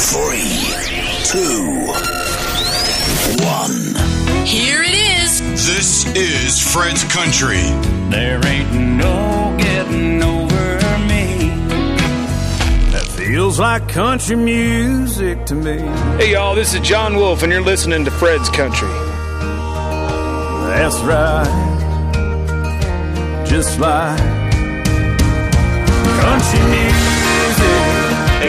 Three, two, one. Here it is. This is Fred's Country. There ain't no getting over me. That feels like country music to me. Hey, y'all, this is John Wolf, and you're listening to Fred's Country. That's right. Just like country music.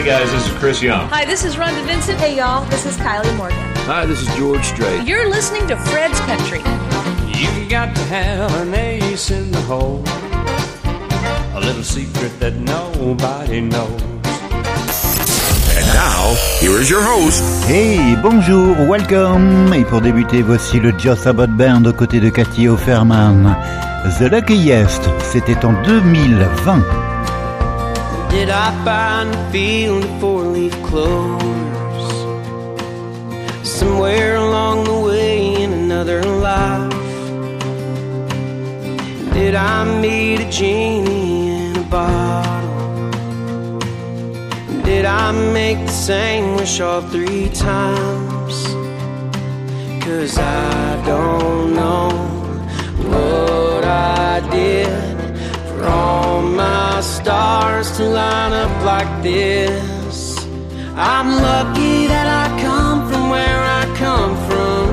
Hey guys, this is Chris Young. Hi, this is Rhonda Vincent. Hey, y'all, this is Kylie Morgan. Hi, this is George Strait. You're listening to Fred's Country. You got to have an ace in the hole. A little secret that nobody knows. And now, here is your host, Hey, bonjour, welcome Et pour débuter, voici le Joss Abbott Band aux côtés de Cathy Offerman. The Luckiest, c'était en 2020. Did I find a field of four-leaf clovers somewhere along the way in another life? Did I meet a genie in a bottle? Did I make the same wish all three times? Cause I don't know what I did for all my stars to line up like this. I'm lucky that I come from where I come from.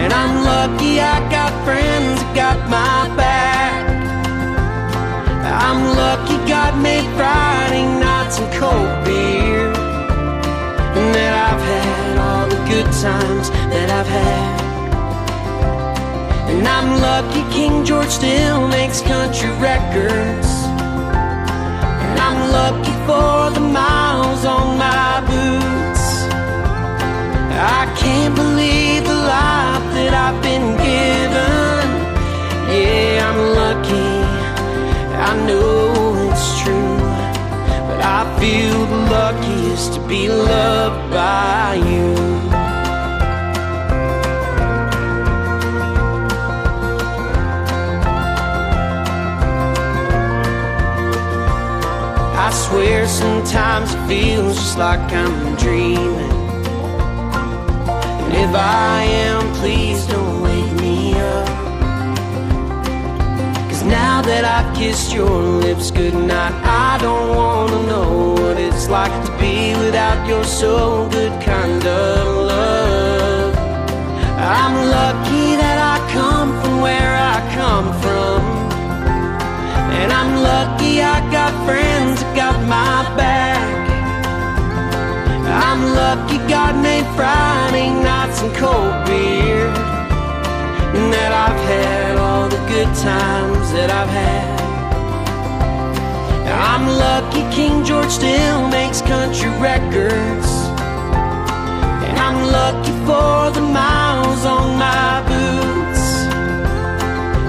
And I'm lucky I got friends that got my back. I'm lucky God made Friday nights and cold beer. And that I've had all the good times lucky King George still makes country records. And I'm lucky for the miles on my boots. I can't believe the life that I've been given. Yeah, I'm lucky. I know it's true. But I feel the luckiest to be loved by you. Swear sometimes it feels just like I'm dreaming. And if I am, please don't wake me up. Cause now that I've kissed your lips goodnight, I don't wanna know what it's like to be without your so good kind of love. I'm lucky that I come from where I come from. And I'm lucky I got friends that got my back. I'm lucky God made Friday nights and cold beer. And that I've had all the good times that I've had. I'm lucky King George still makes country records. And I'm lucky for the miles on my boots.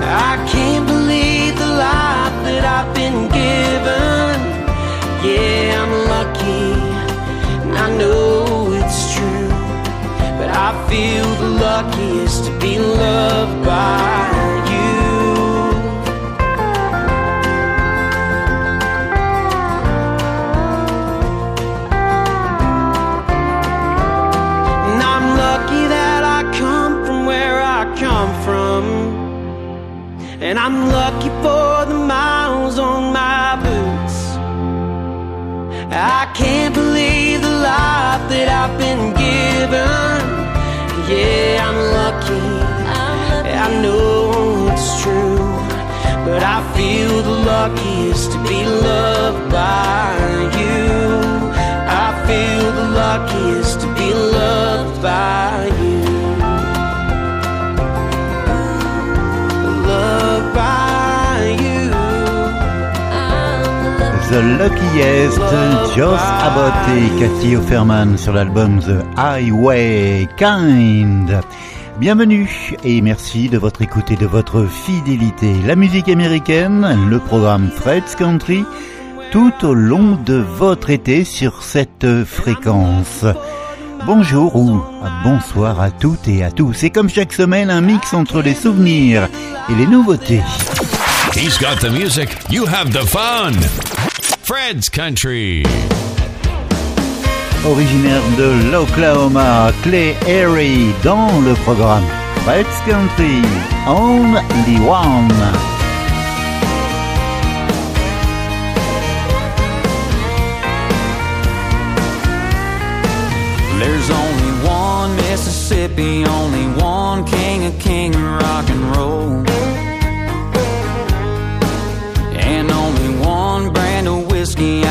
I can't believe the life that I've been given. Yeah, I'm lucky, and I know it's true. But I feel the luckiest to be loved feel the luckiest to be loved by you. I feel the luckiest to be loved by you. Loved by you. The Luckiest, Joss Abbott et Cathy Offerman sur l'album The Highway Kind. Bienvenue et merci de votre écoute et de votre fidélité. La musique américaine, le programme Fred's Country, tout au long de votre été sur cette fréquence. Bonjour ou bonsoir à toutes et à tous. Et comme chaque semaine, un mix entre les souvenirs et les nouveautés. He's got the music, you have the fun. Fred's Country. originaire de l'Oklahoma, Clay Aery, dans le programme Fred's Country only One. There's only one Mississippi, only one king of king of rock and roll. And only one brand of whiskey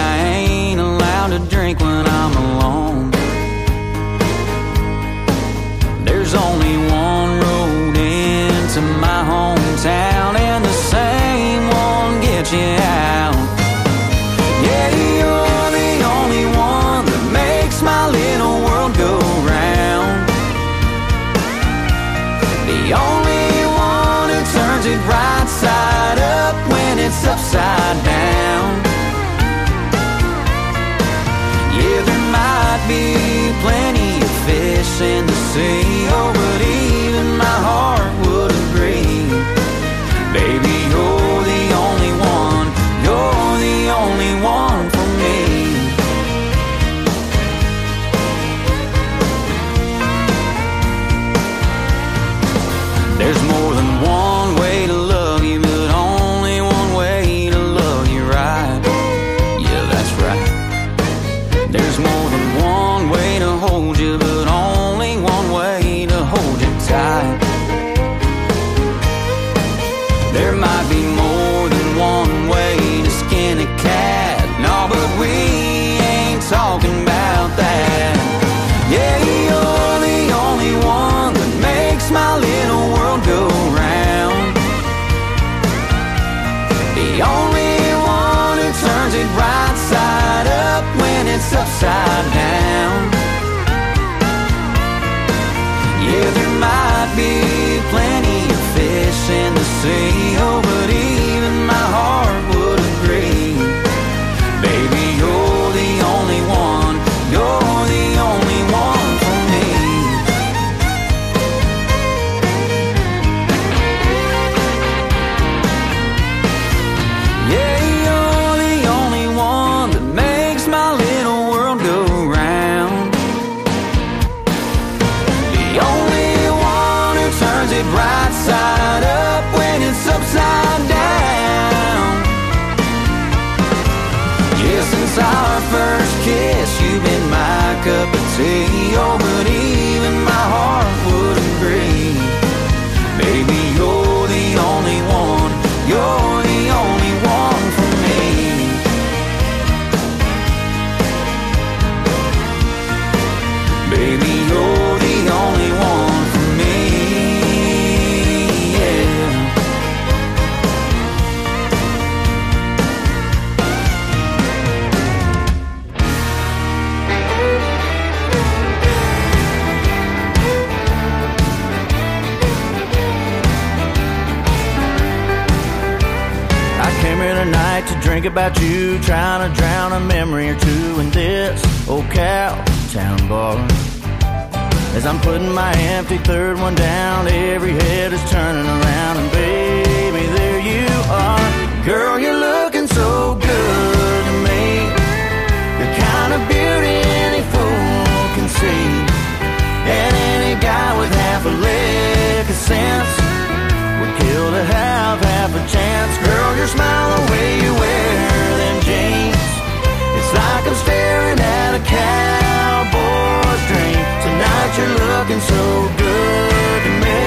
looking so good to me,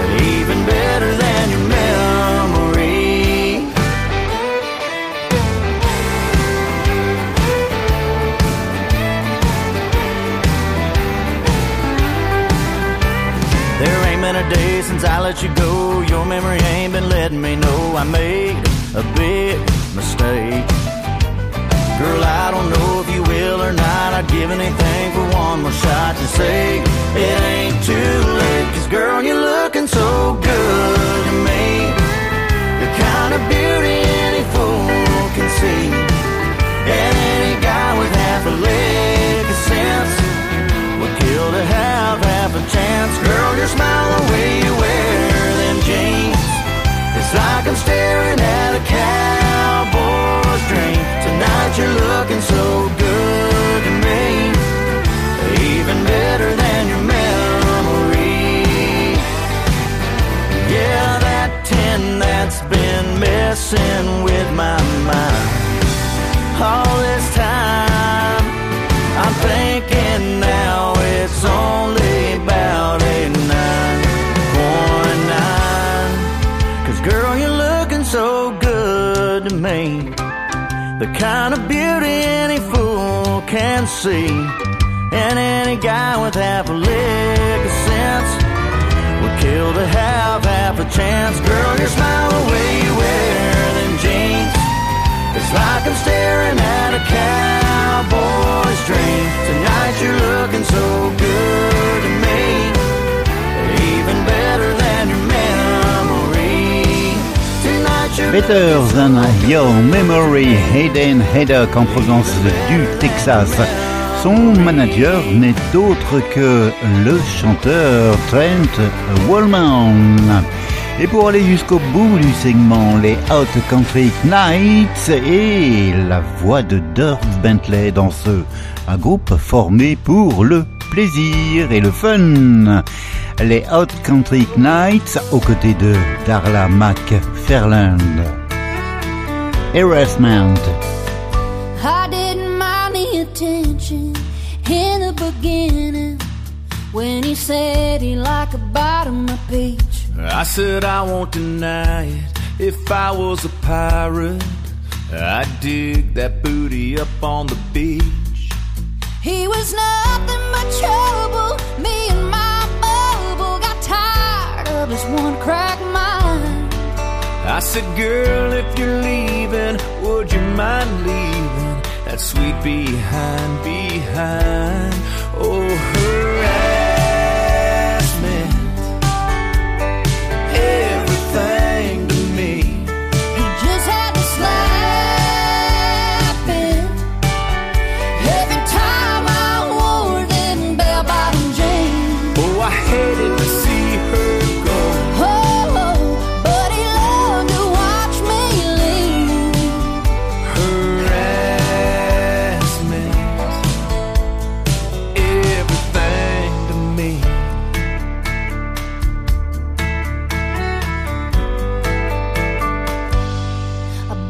and even better than your memory. There ain't been a day since I let you go. Your memory ain't been letting me know I made a big mistake. Girl, I don't know if you will or not. I'd give anything one more shot to say it ain't too late. Cause girl, you're looking so good to me. The kind of beauty any fool can see. And any guy with half a lick of sense would kill to have half a chance. Girl, your smile, the way you wear them jeans. It's like I'm staring at a cowboy's dream. Tonight you're looking so messing with my mind all this time. I'm thinking now it's only about a nine point nine. Cause girl, you're looking so good to me, the kind of beauty any fool can see. And any guy with half a lick of sense would kill to have half a chance. Girl, your smile away you wear. It's like I'm staring at a cowboy's dream. Tonight you're looking so good to me. Even better than your memory. Tonight Better Than Your Memory, Hayden Haydock en provenance du Texas. Son manager n'est autre que le chanteur Trent Wallman. Et pour aller jusqu'au bout du segment, les Hot Country Nights et la voix de Dirk Bentley dans ce groupe formé pour le plaisir et le fun. Les Hot Country Nights aux côtés de Darla McFarland. Harassment. I didn't attention in the beginning when he said he liked. I said I won't deny it. If I was a pirate, I'd dig that booty up on the beach. He was nothing but trouble. Me and my bubble got tired of his one crack mind. I said, girl, if you're leaving, would you mind leaving that sweet behind behind? Oh, harassment,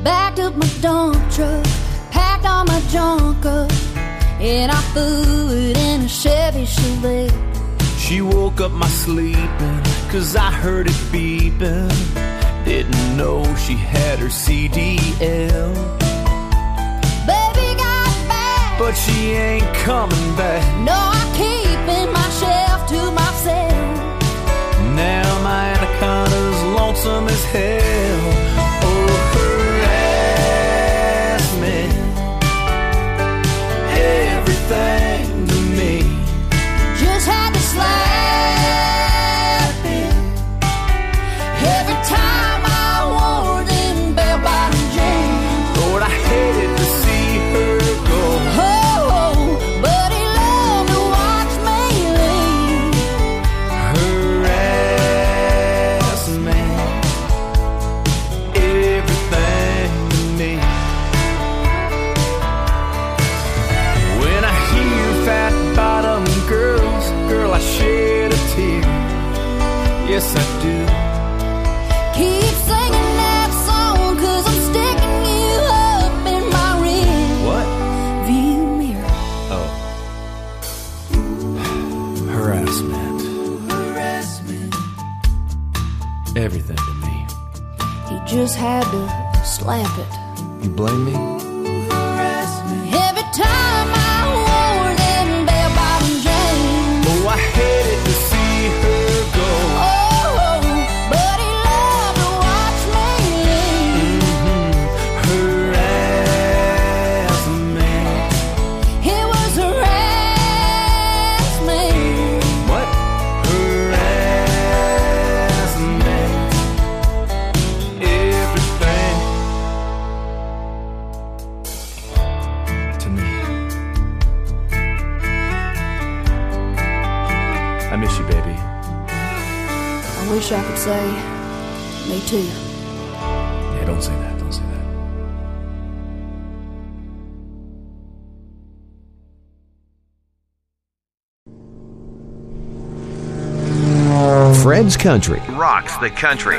backed up my dump truck, packed all my junk up, and I threw it in a Chevy Chevette. She woke up my sleeping, cause I heard it beeping. Didn't know she had her CDL, Baby got back. but she ain't coming back. No, I keep in my shelf to myself. Now my anaconda's lonesome as hell. Just had to slap it. You blame me? Yeah, don't say that. Don't say that. Fred's Country. Rocks the country.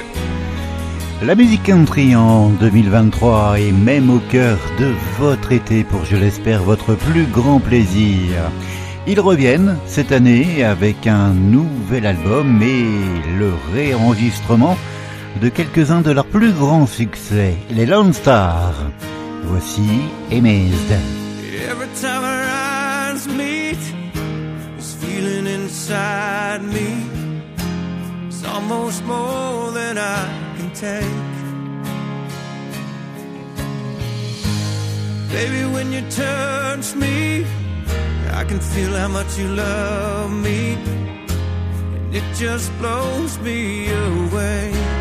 La musique country en 2023 est même au cœur de votre été pour, je l'espère, votre plus grand plaisir. Ils reviennent cette année avec un nouvel album et le réenregistrement de quelques-uns de leurs plus grands succès, les Lone Stars. Voici Amazed. Every time our eyes meet, this feeling inside me is almost more than I can take. Baby, when you touch me, I can feel how much you love me, and it just blows me away.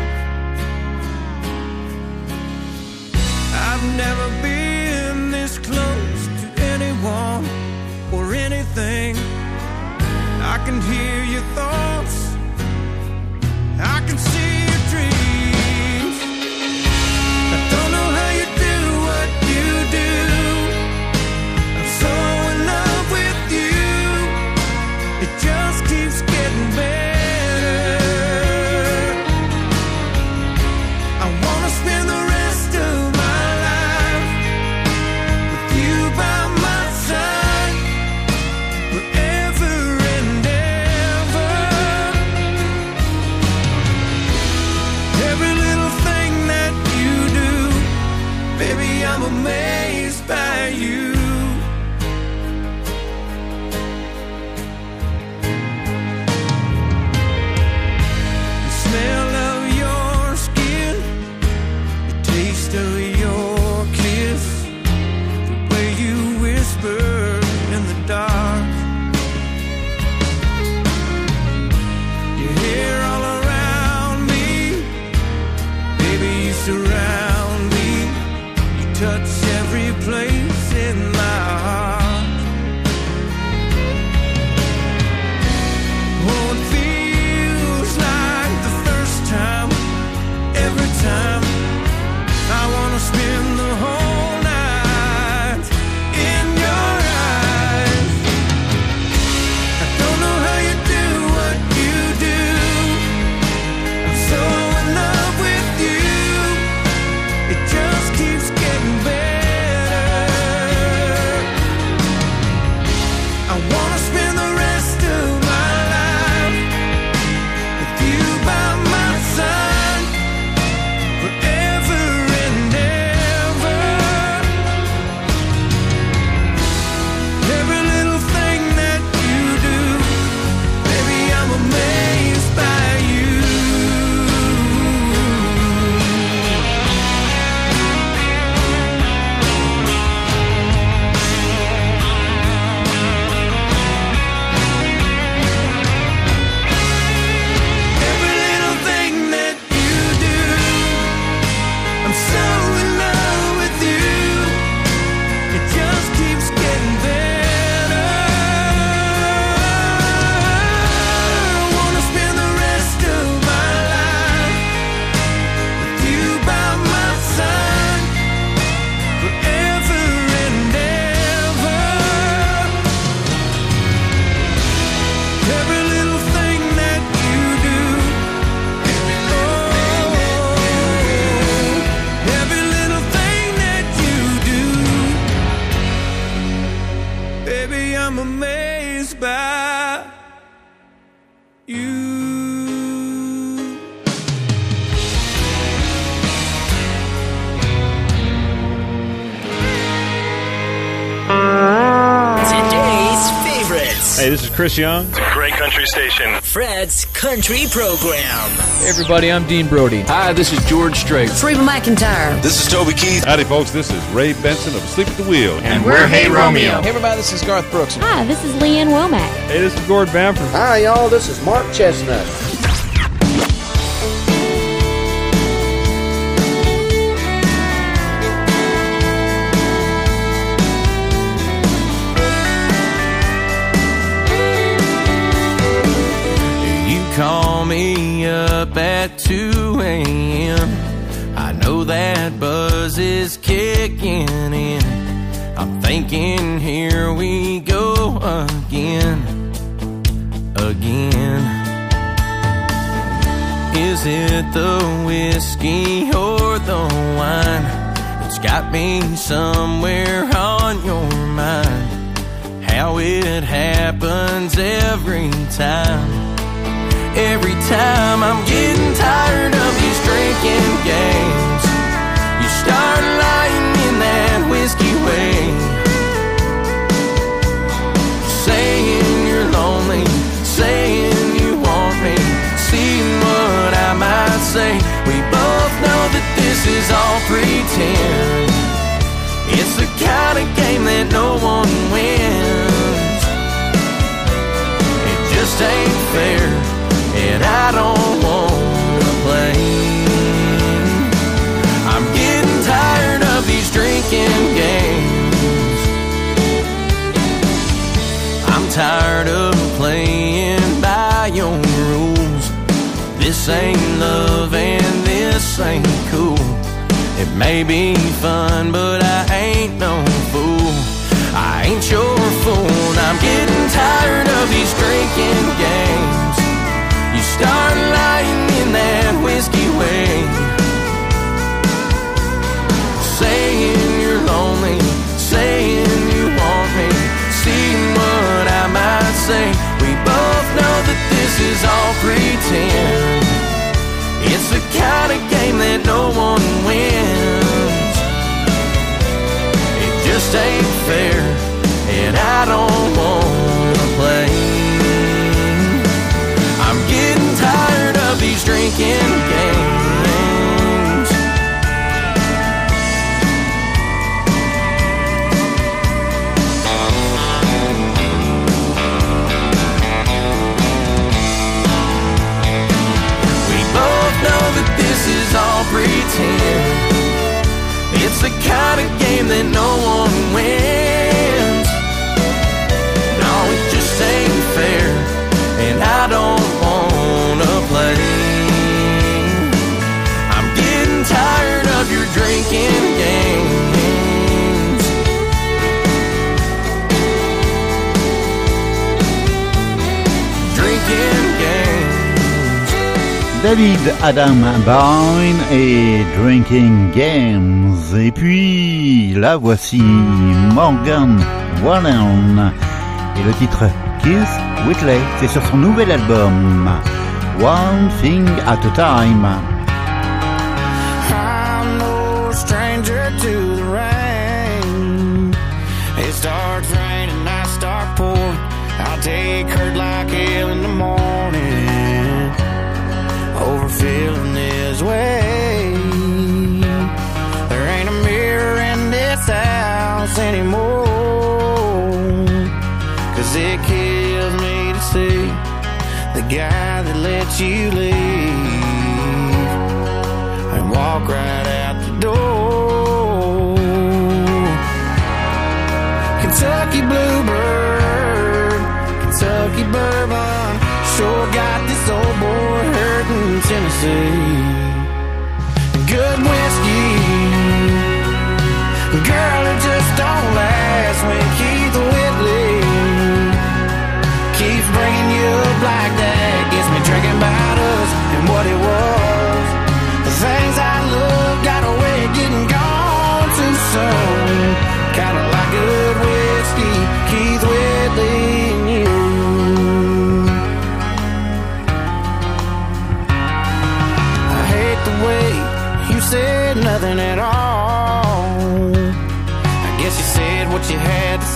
Never been this close to anyone or anything. I can hear your thoughts, I can see your dreams. I don't know how you do what you do. I'm so in love with you, it just keeps getting better. Chris Young. It's a great country station. Fred's Country Program. Hey everybody, I'm Dean Brody. Hi, this is George Strait. It's Reba McEntire. This is Toby Keith. Howdy, folks. This is Ray Benson of Sleep at the Wheel. And we're Hey Romeo. Hey everybody, this is Garth Brooks. Hi, this is Lee Ann Womack. Hey, this is Gord Bamford. Hi, y'all. This is Mark Chesnutt. At 2 a.m. I know that buzz is kicking in. I'm thinking, here we go again. Again. Is it the whiskey or the wine? It's got me somewhere on your mind. How it happens every time every time. I'm getting tired of these drinking games. You start lying in that whiskey way. Saying you're lonely, saying you want me, seeing what I might say. We both know that this is all pretend. It's the kind of game that no one wins. It just ain't fair and I don't wanna play. I'm getting tired of these drinking games. I'm tired of playing by your rules. This ain't love and this ain't cool. It may be fun, but I ain't no fool. I ain't your fool. I'm getting tired of these drinking games. Start lying in that whiskey way. Saying you're lonely, saying you want me. See what I might say. We both know that this is all pretend. It's the kind of game that no one wins. It just ain't fair, and I don't kind of game that no one wins. David Adam Byrne et Drinking Games. Et puis, la voici Morgan Wallen. Et le titre Kiss Whitley, c'est sur son nouvel album One Thing at a Time. You leave and walk right out the door. Kentucky Bluebird, Kentucky Bourbon, sure got this old boy hurting Tennessee. Good whiskey, girl,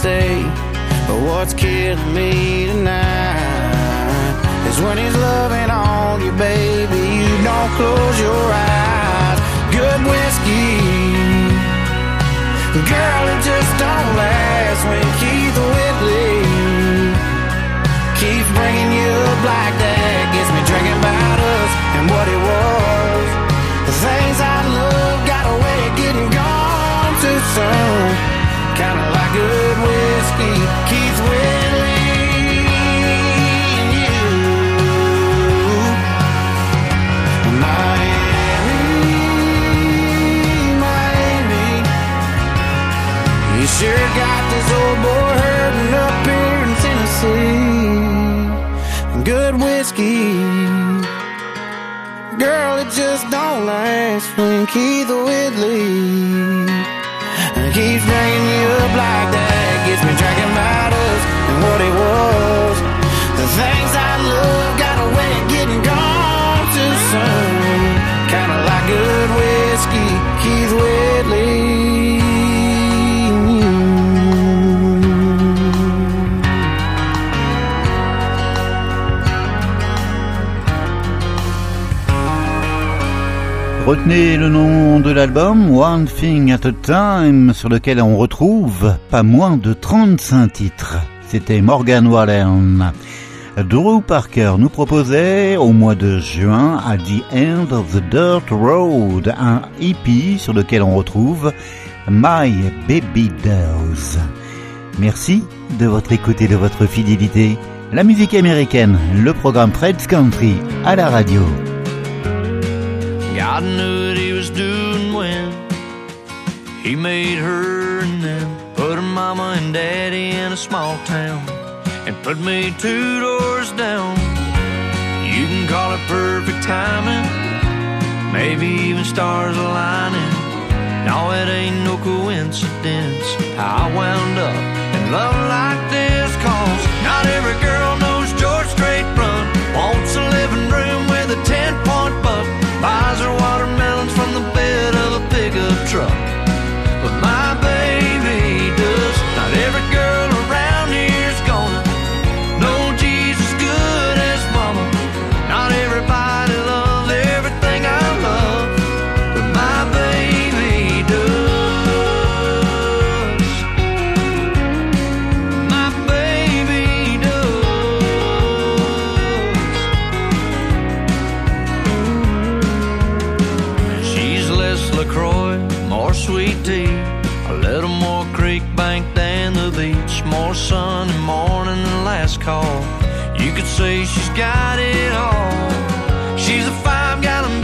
say. But what's killing me tonight is when he's loving on you, baby. You don't close your eyes. Good whiskey, girl, it just don't last when Keith Whitley keeps bringing you like sure got this old boy hurting up here in Tennessee. Good whiskey. Girl, it just don't last when Keith Whitley keeps bringing you up like that. Gets me drinking us and what it was. Retenez le nom de l'album One Thing at a Time sur lequel on retrouve pas moins de 35 titres. C'était Morgan Wallen. Drew Parker nous proposait au mois de juin à The End of the Dirt Road un EP sur lequel on retrouve My Baby Dolls. Merci de votre écoute et de votre fidélité. La musique américaine, le programme Fred's Country à la radio. God knew what he was doing when he made her and then put her mama and daddy in a small town and put me two doors down. You can call it perfect timing, maybe even stars aligning. No, it ain't no coincidence how I wound up in love like this. Cause not every girl knows George Strait Run wants a living room with a 10 point buck. Buys watermelons from the bed of a pickup truck. Tea. A little more creek bank than the beach. More sun and morning than last call. You could say she's got it all. She's a five gallon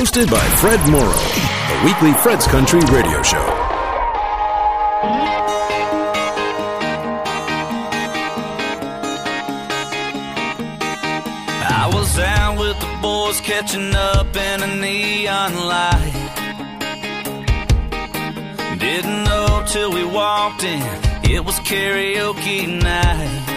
Hosted by Fred Morrow, the weekly Fred's Country radio show. I was out with the boys catching up in a neon light. Didn't know till we walked in, it was karaoke night.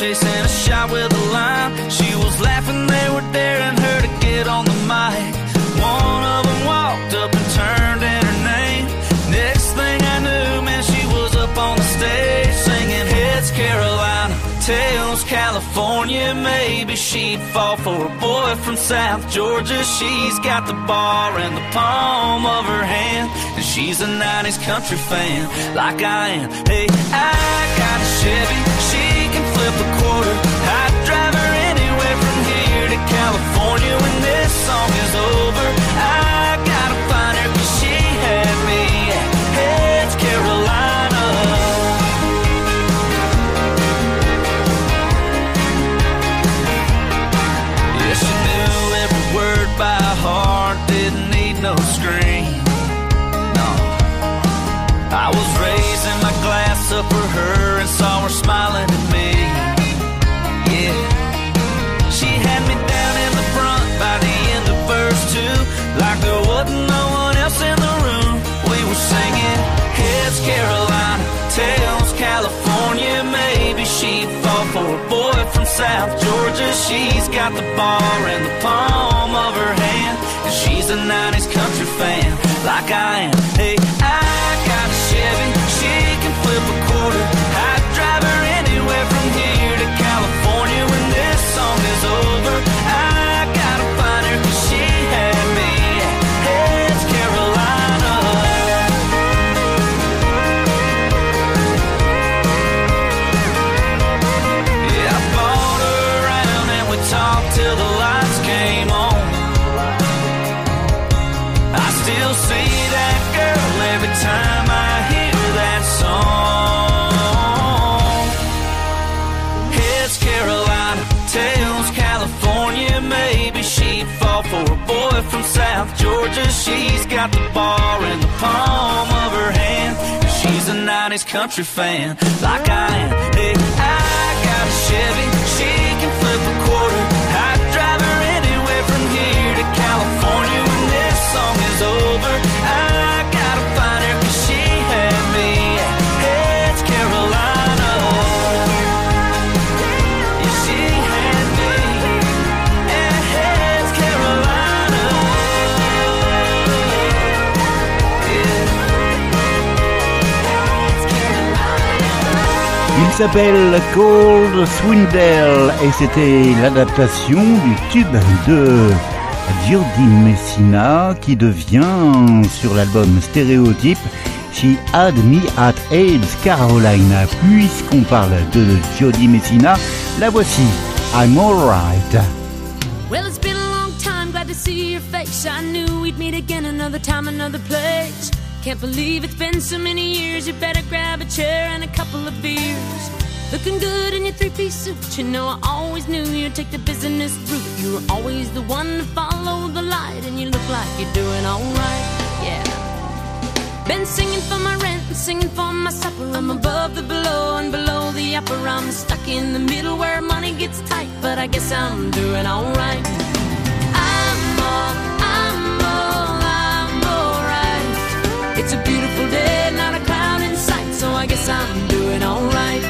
Chasing a shot with a line. She was laughing, they were daring her to get on the mic. One of them walked up and turned in her name. Next thing I knew, man, she was up on the stage singing Heads Carolina, Tails California. Maybe she'd fall for a boy from South Georgia. She's got the bar in the palm of her hand, and she's a 90s country fan like I am. Hey, I got a Chevy, flip a quarter. I'd drive her anywhere from here to California when this song is over. I gotta find her 'cause she had me at Heads Carolina. Yeah, she knew every word by heart, didn't need no screen. No, I was raising my glass up hotels, California. Maybe she'd fall for a boy from South Georgia. She's got the bar in the palm of her hand, and she's a 90s country fan, like I am. Hey, I got a Chevy, she can flip a quarter. I'd drive her anywhere from here Georgia. She's got the bar in the palm of her hand. She's a 90s country fan, like I am. Hey, I got a Chevy, she s'appelle Cold Swindle et c'était l'adaptation du tube de Jody Messina qui devient sur l'album Stéréotype She Had Me at AIDS Carolina. Puisqu'on parle de Jody Messina, la voici I'm Alright. Well, it's been a long time, glad to see your face. I knew we'd meet again another time, another place. Can't believe it's been so many years. You better grab a chair and a couple of beers. Looking good in your three piece suit. You know, I always knew you'd take the business route. You were always the one to follow the light, and you look like you're doing alright. Yeah. Been singing for my rent and singing for my supper. I'm above the below and below the upper. I'm stuck in the middle where money gets tight, but I guess I'm doing alright. It's a beautiful day, not a cloud in sight, so I guess I'm doing alright.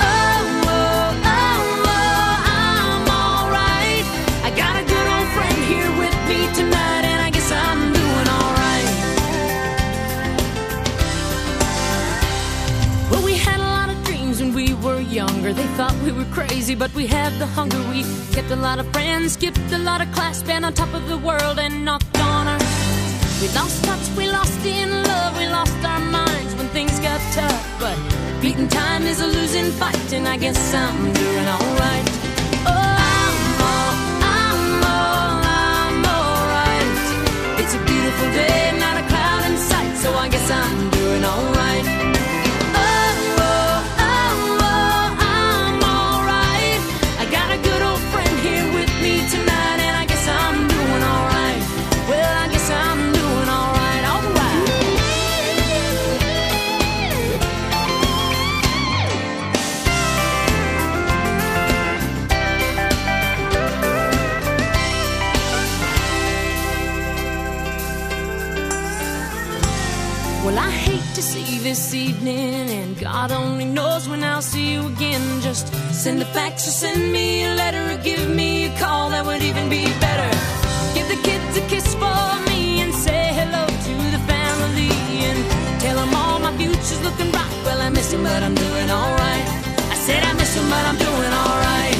Oh, oh, oh, I'm alright. I got a good old friend here with me tonight, and I guess I'm doing alright. Well, we had a lot of dreams when we were younger. They thought we were crazy, but we had the hunger. We kept a lot of friends, skipped a lot of class, been on top of the world and knocked on. We lost touch, we lost in love, we lost our minds when things got tough. But beating time is a losing fight, and I guess I'm doing alright. Oh, I'm all, I'm all, I'm alright. It's a beautiful day, not a cloud in sight, so I guess I'm Well, I hate to see this evening, and God only knows when I'll see you again. Just send a fax or send me a letter or give me a call, that would even be better. Give the kids a kiss for me and say hello to the family and tell them all my future's looking bright. Well, I miss him, but I'm doing alright. I said I miss him, but I'm doing alright.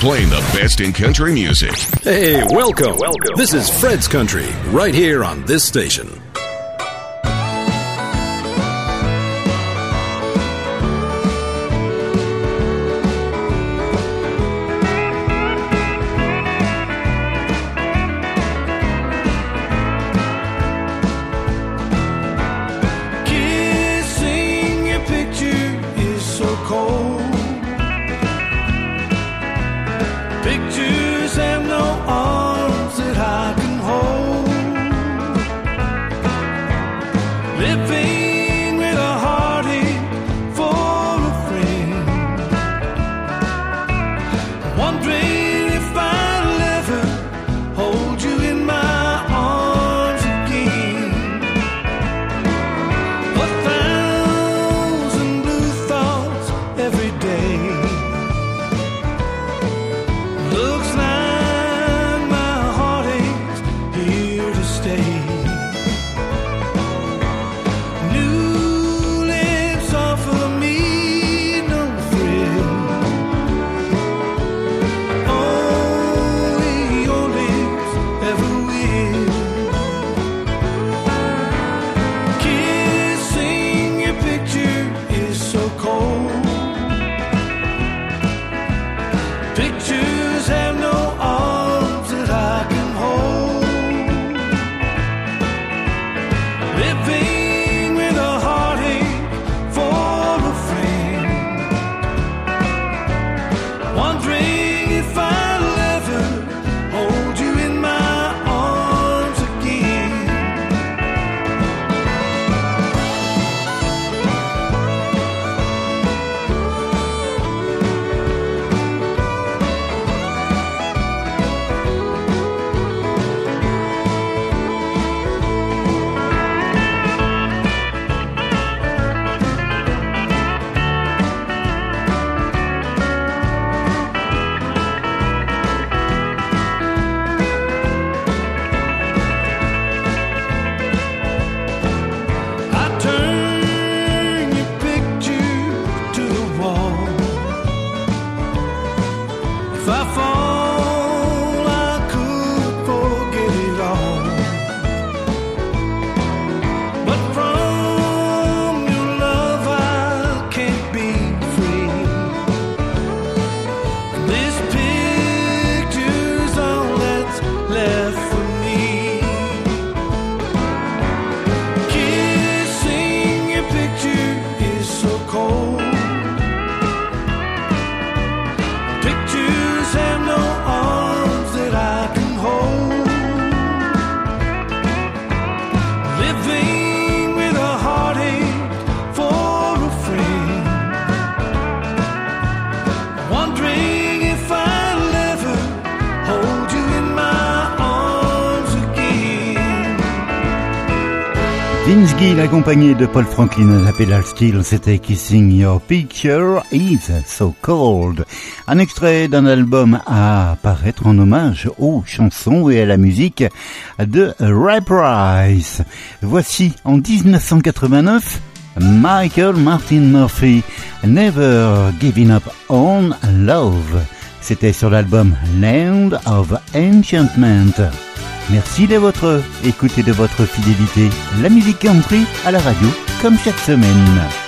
Playing the best in country music. Hey, welcome. Welcome. This is Fred's Country, right here on this station. Accompagné de Paul Franklin à la pédale steel, c'était Kissing Your Picture is So Cold. Un extrait d'un album à apparaître en hommage aux chansons et à la musique de Ray Price. Voici en 1989 Michael Martin Murphy, Never Giving Up on Love. C'était sur l'album Land of Enchantment. Merci de votre écoute et de votre fidélité. La musique country à la radio, comme chaque semaine.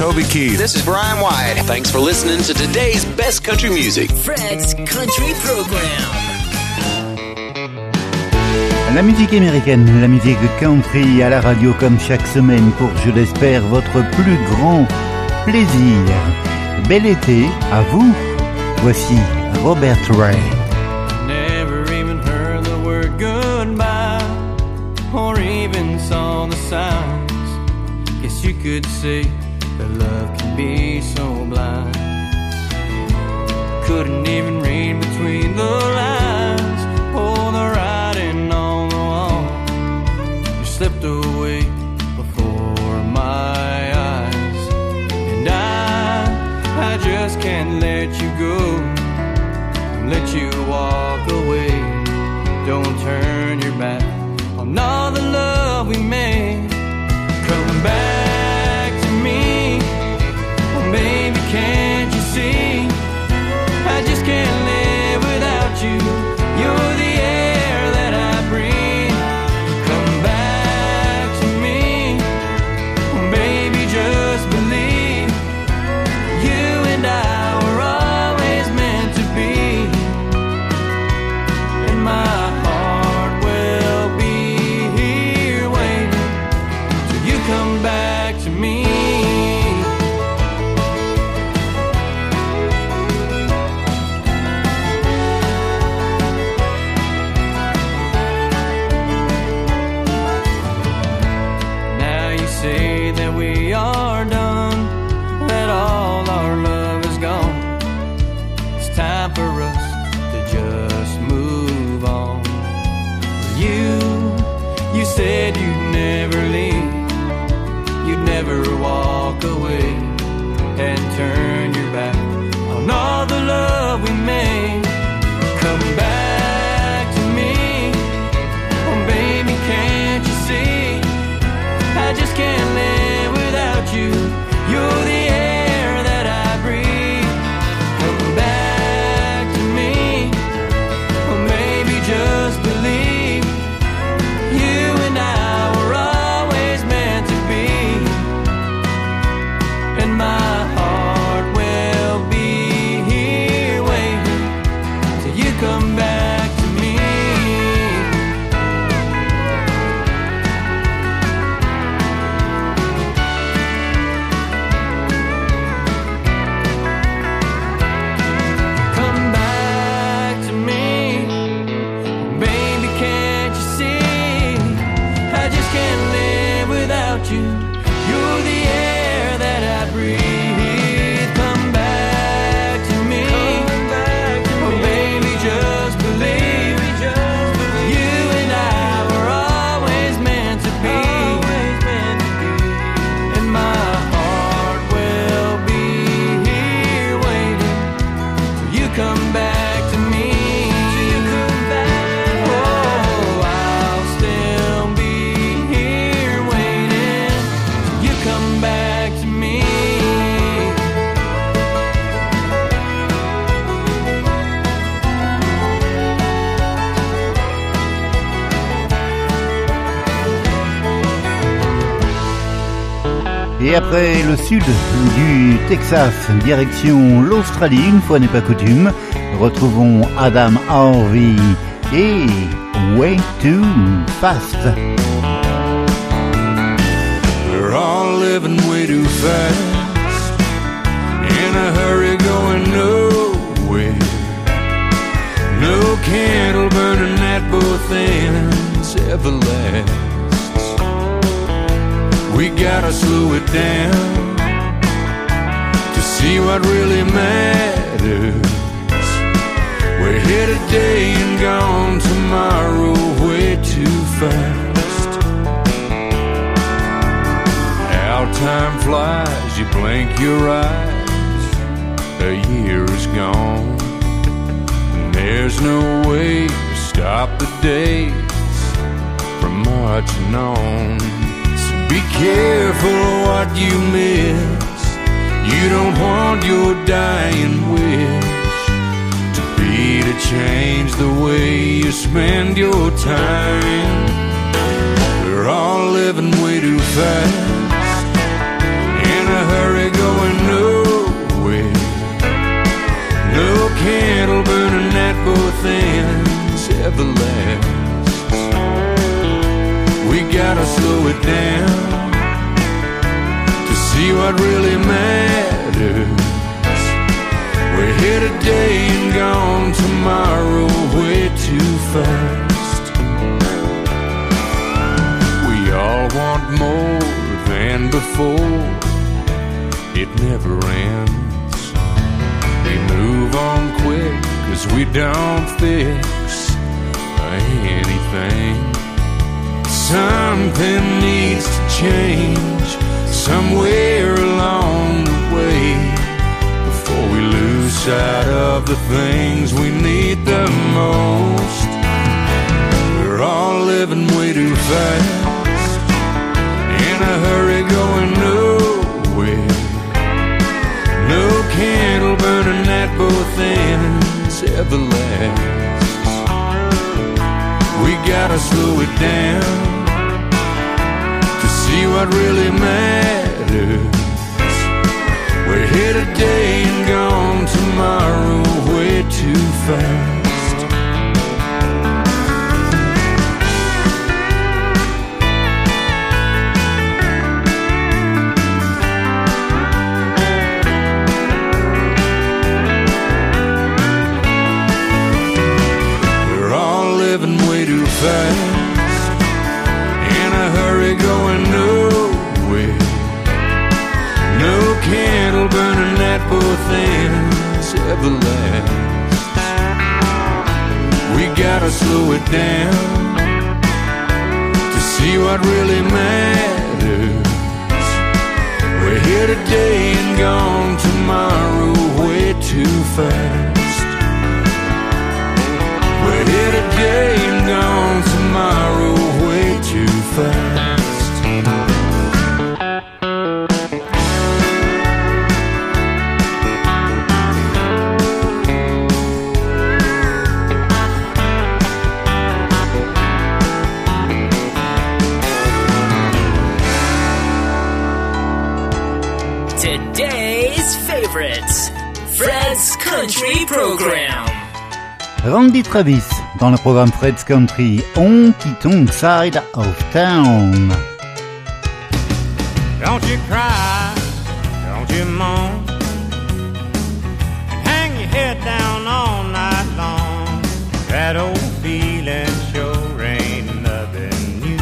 Toby Keith. This is Brian White. Thanks for listening to today's best country music. Fred's Country Program. La musique américaine, la musique country à la radio comme chaque semaine pour, je l'espère, votre plus grand plaisir. Bel été à vous. Voici Robert Ray. Never even heard the word goodbye or even saw the signs. Guess you could say that love can be so blind. Couldn't even read between the lines or the writing on the wall. You slipped away before my eyes, and I, I just can't let you go let you walk away. Don't turn your back on all the love we made. Come back can't you see? I just can't and turn. Et après le sud du Texas, direction l'Australie, une fois n'est pas coutume, retrouvons Adam Harvey et Way Too Fast. We're all living way too fast, in a hurry going nowhere. No candle burning at both ends ever lasts. We gotta slow it down to see what really matters. We're here today and gone tomorrow way too fast. How time flies, you blink your eyes, a year is gone. And there's no way to stop the days from marching on. Be careful what you miss. You don't want your dying wish to be to change the way you spend your time. We're all living way too fast, in a hurry going nowhere. No candle burning at both ends ever lasts. Gotta slow it down to see what really matters. We're here today and gone tomorrow way too fast. We all want more than before. It never ends. We move on quick cause we don't fix anything. Something needs to change somewhere along the way before we lose sight of the things we need the most. We're all living way too fast, in a hurry going nowhere. No candle burning at both ends ever lasts. We gotta slow it down see what really matters. We're here today and gone tomorrow way too fast. We're all living way too fast, ever lasts. We gotta slow it down to see what really matters. We're here today and gone tomorrow way too fast. We're here today and gone tomorrow way too fast. Randy Travis dans le programme Fred's Country Honky Tonk Side of Town. Don't you cry, don't you moan, hang your head down all night long. That old feeling sure ain't nothing new.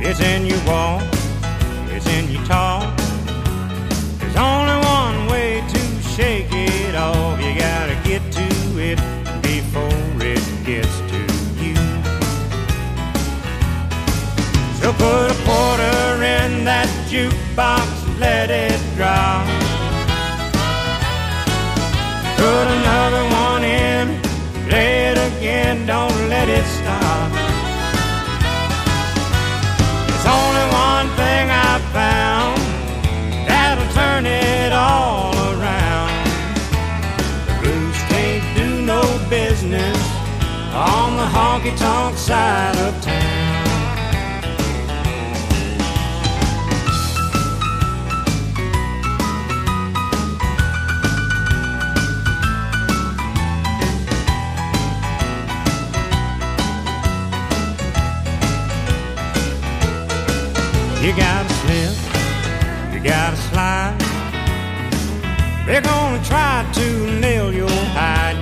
It's in your walk, put a quarter in that jukebox, and let it drop. Put another one in, play it again, don't let it stop. There's only one thing I found that'll turn it all around. The blues can't do no business on the honky tonk side of town. They're gonna try to nail your hide,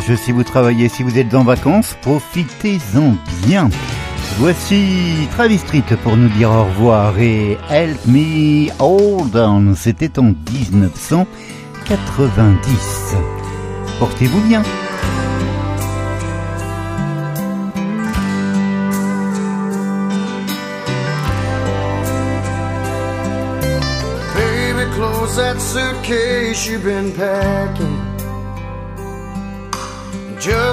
si vous travaillez, si vous êtes en vacances, profitez-en bien. Voici Travis Street pour nous dire au revoir et Help Me Hold On, c'était en 1990. Portez-vous bien. Baby, you've been packing.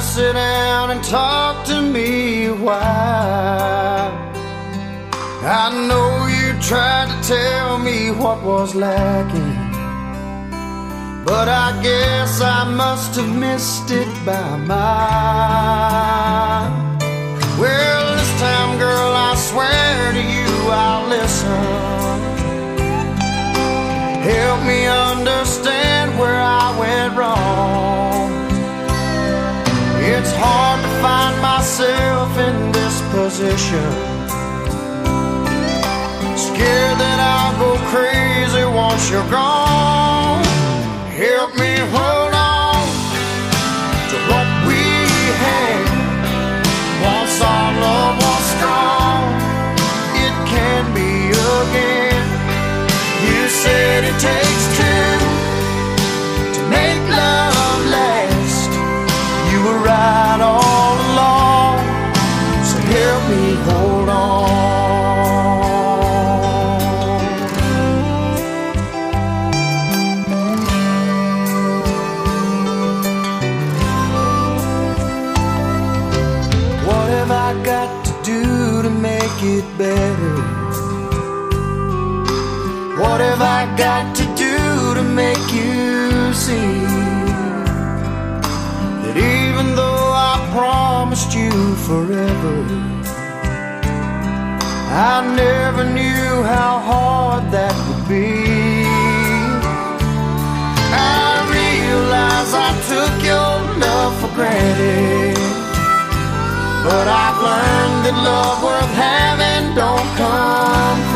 Sit down and talk to me while. I know you tried to tell me what was lacking. But I guess I must have missed it by mile. Well, this time, girl, I swear to you I'll listen. Help me understand where I went wrong. Hard to find myself in this position. Scared that I'll go crazy once you're gone. Help me hold on to what we had. Once our love was strong, it can be again. You said it takes better? What have I got to do to make you see that even though I promised you forever, I never knew how hard that would be. I realize I took your love for granted. But I've learned that love worth having come